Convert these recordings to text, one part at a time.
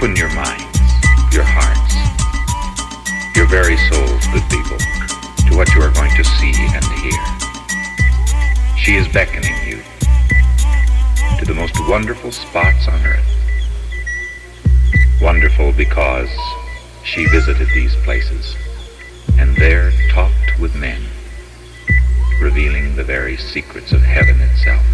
Open your minds, your hearts, your very souls, good people, to what you are going to see and hear. She is beckoning you to the most wonderful spots on earth. Wonderful because she visited these places and there talked with men, revealing the very secrets of heaven itself.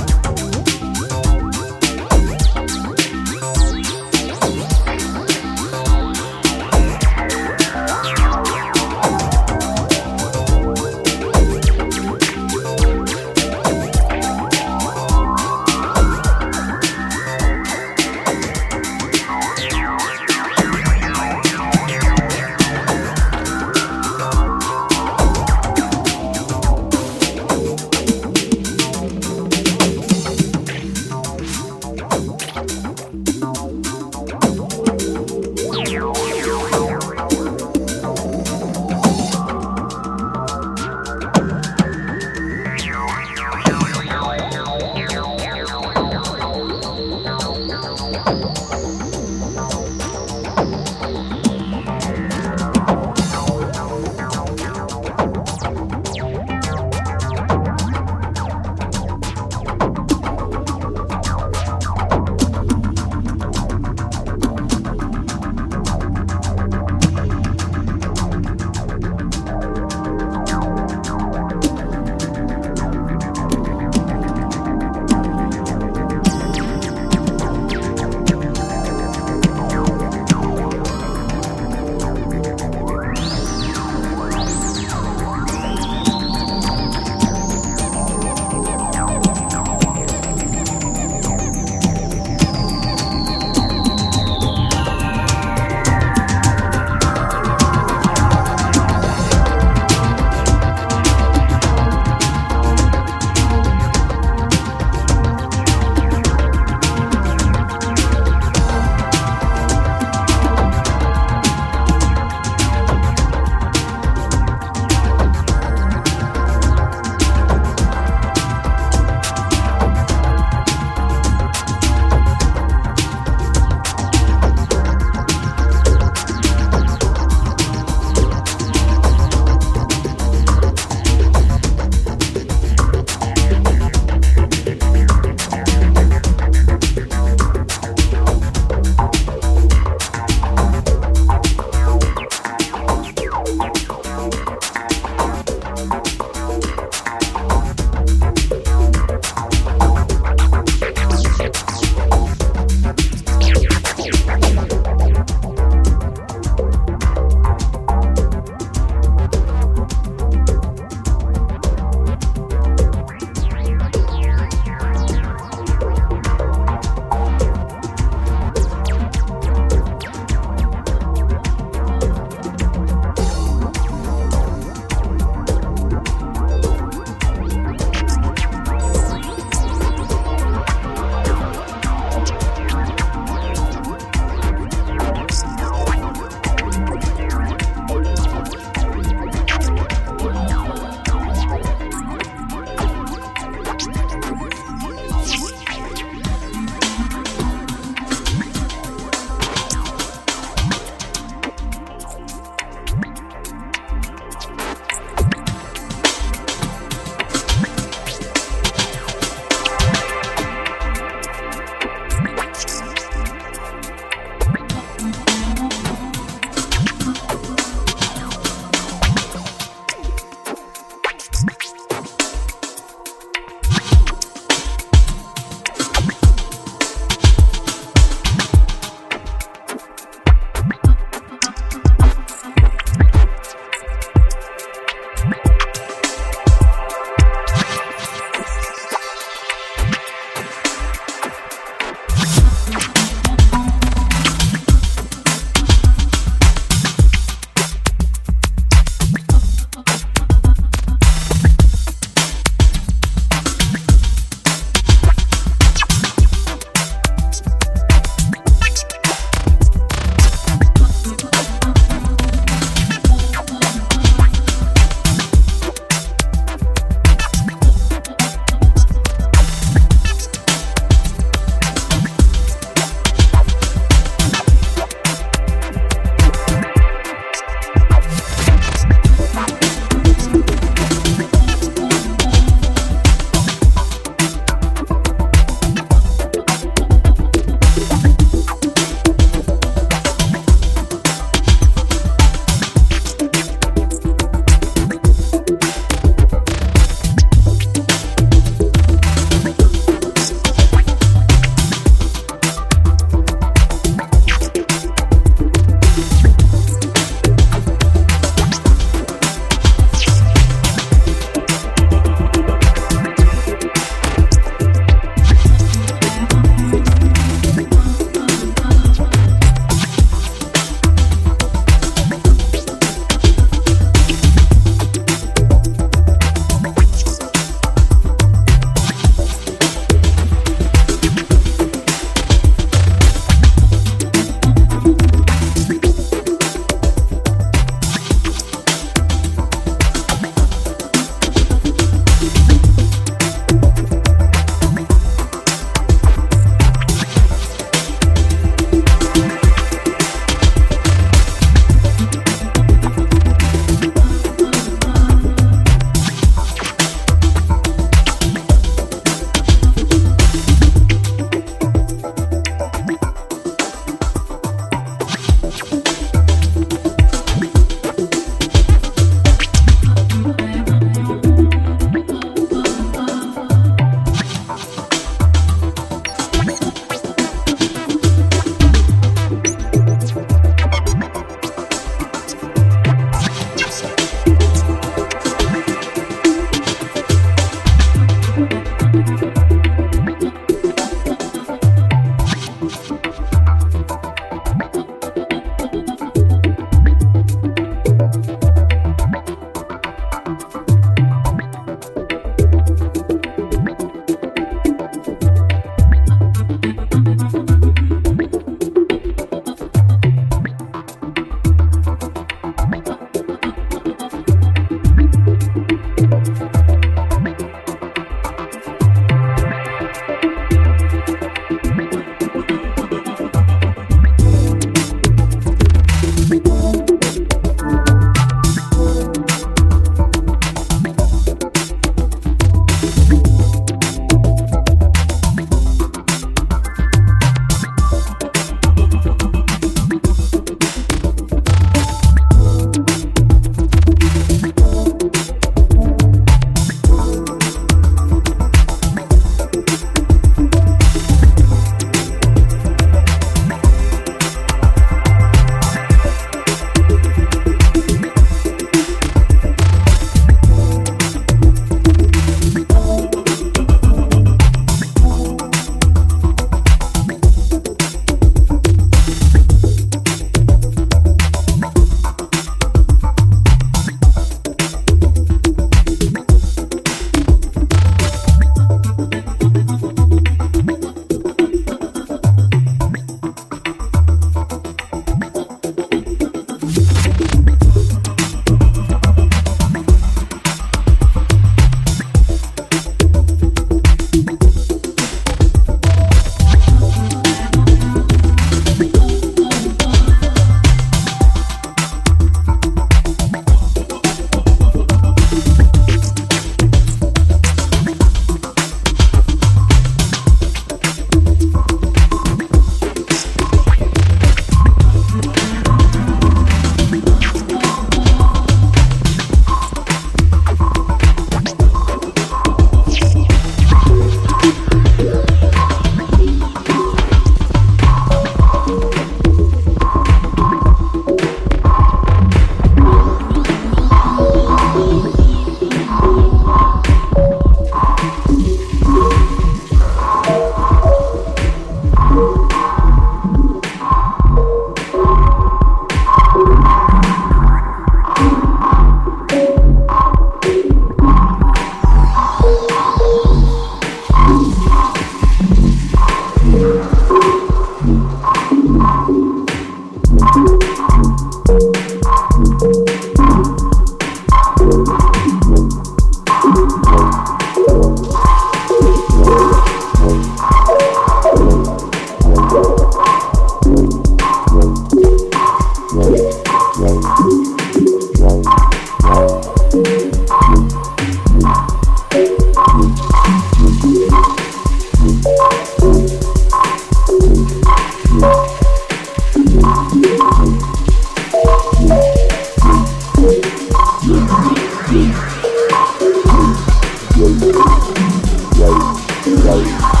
Right, right.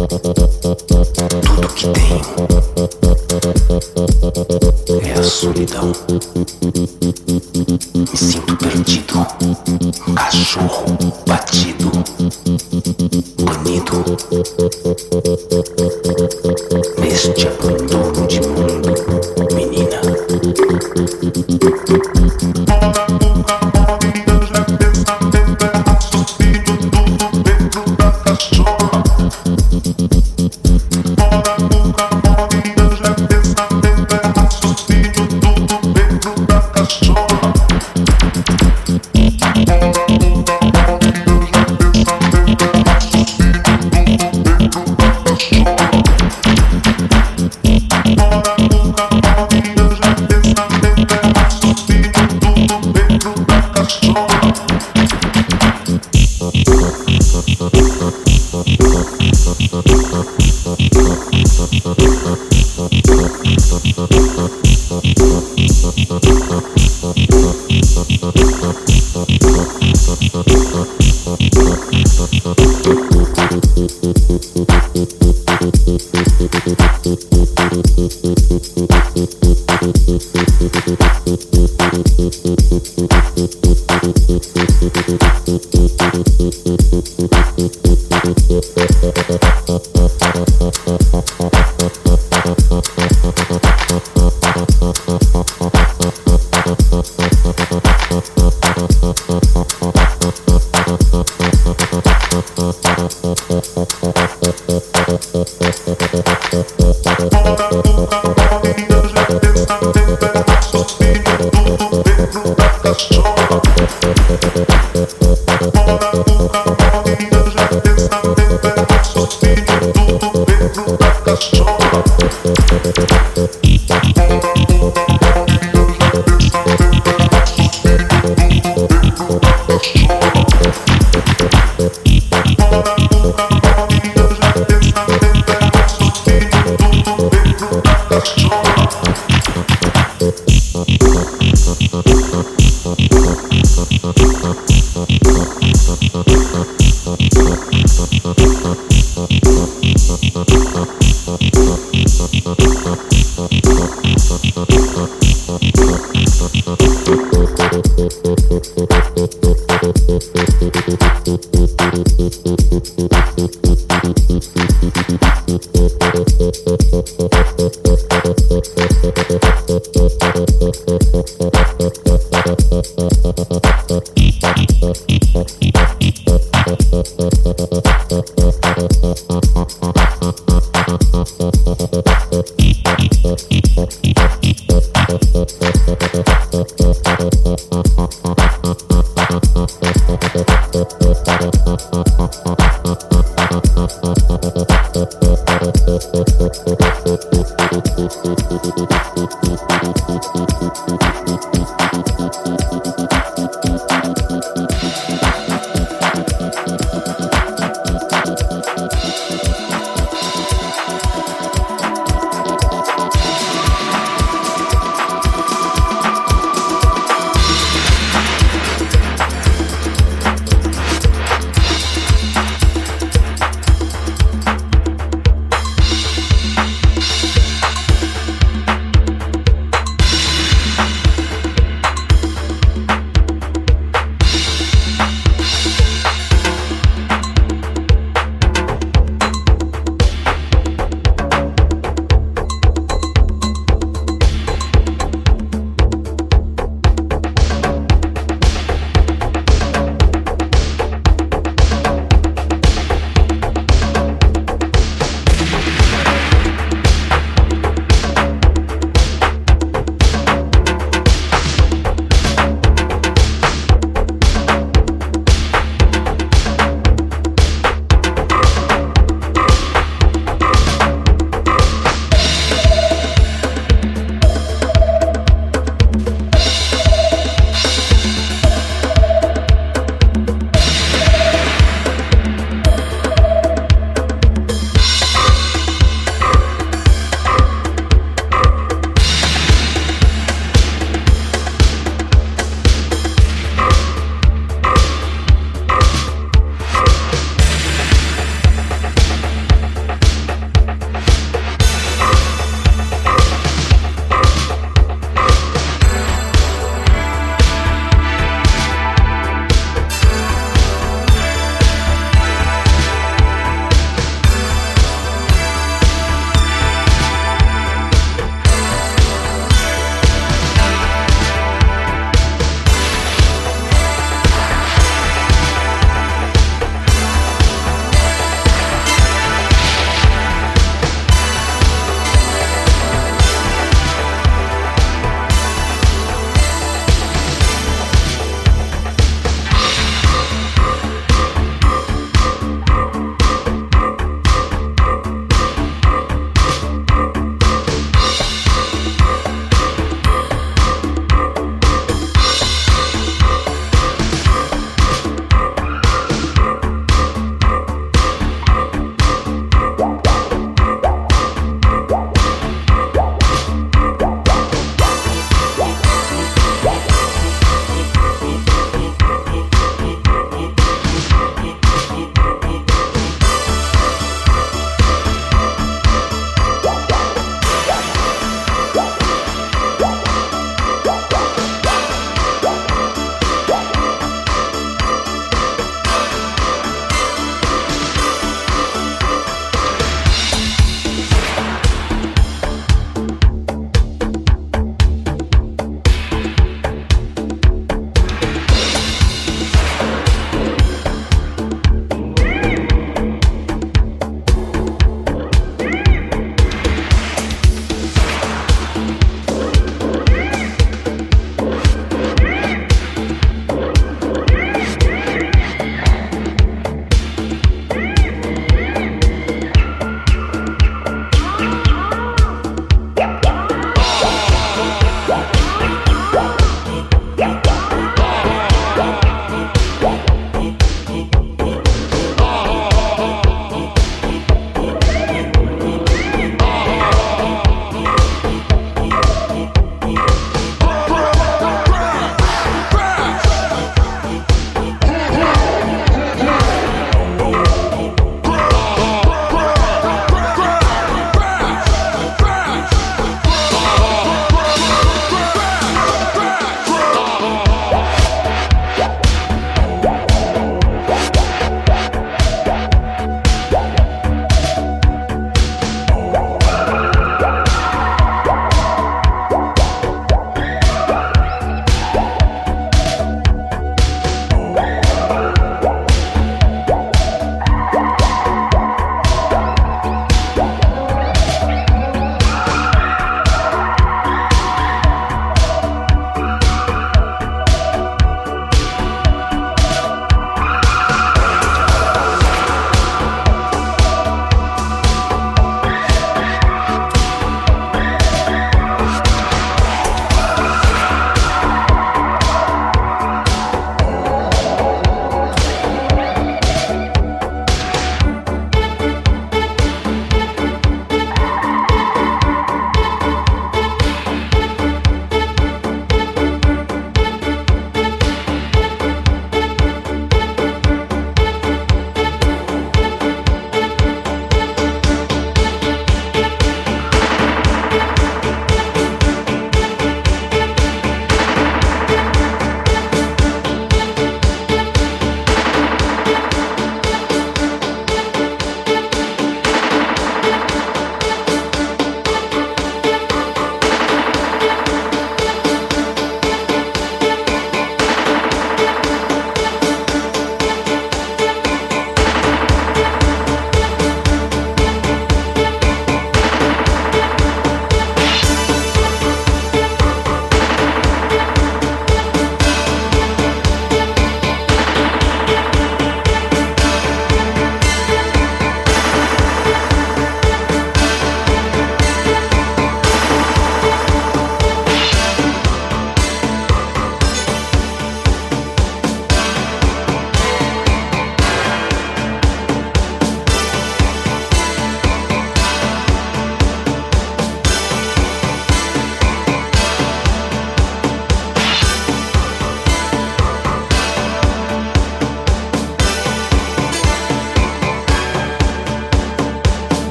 Tudo que tem é a solidão. Me sinto perdido, cachorro batido, banido neste abandono de mundo, menina. Thank you.